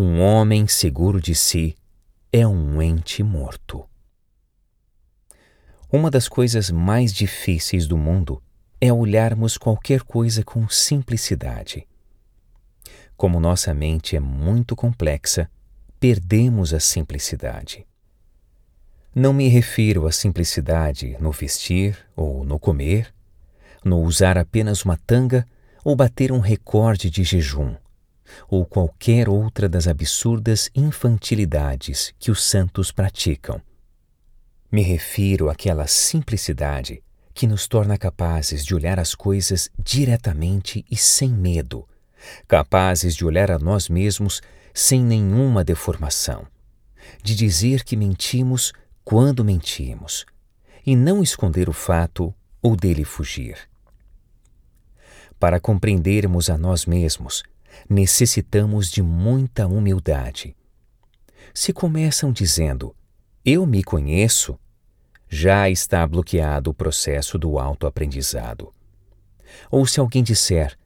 Um homem seguro de si é um ente morto. Uma das coisas mais difíceis do mundo é olharmos qualquer coisa com simplicidade. Como nossa mente é muito complexa, perdemos a simplicidade. Não me refiro à simplicidade no vestir ou no comer, no usar apenas uma tanga ou bater um recorde de jejum, ou qualquer outra das absurdas infantilidades que os santos praticam. Me refiro àquela simplicidade que nos torna capazes de olhar as coisas diretamente e sem medo, capazes de olhar a nós mesmos sem nenhuma deformação, de dizer que mentimos quando mentimos e não esconder o fato ou dele fugir. Para compreendermos a nós mesmos, necessitamos de muita humildade. Se começam dizendo, eu me conheço, já está bloqueado o processo do autoaprendizado. Ou se alguém disser,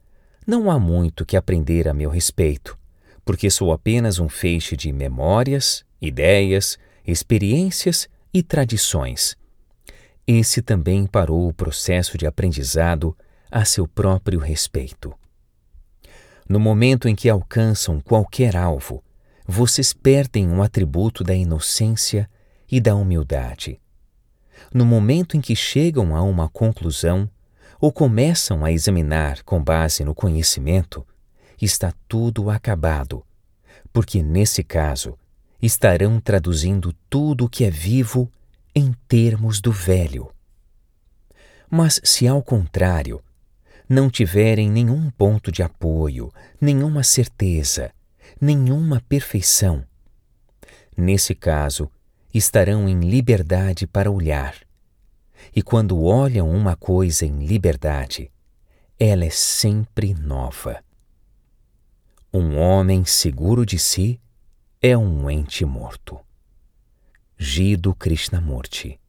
não há muito que aprender a meu respeito, porque sou apenas um feixe de memórias, ideias, experiências e tradições. Esse também parou o processo de aprendizado a seu próprio respeito. No momento em que alcançam qualquer alvo, vocês perdem um atributo da inocência e da humildade. No momento em que chegam a uma conclusão ou começam a examinar com base no conhecimento, está tudo acabado, porque nesse caso estarão traduzindo tudo o que é vivo em termos do velho. Mas se ao contrário, não tiverem nenhum ponto de apoio, nenhuma certeza, nenhuma perfeição, nesse caso, estarão em liberdade para olhar. E quando olham uma coisa em liberdade, ela é sempre nova. Um homem seguro de si é um ente morto. Gido Krishnamurti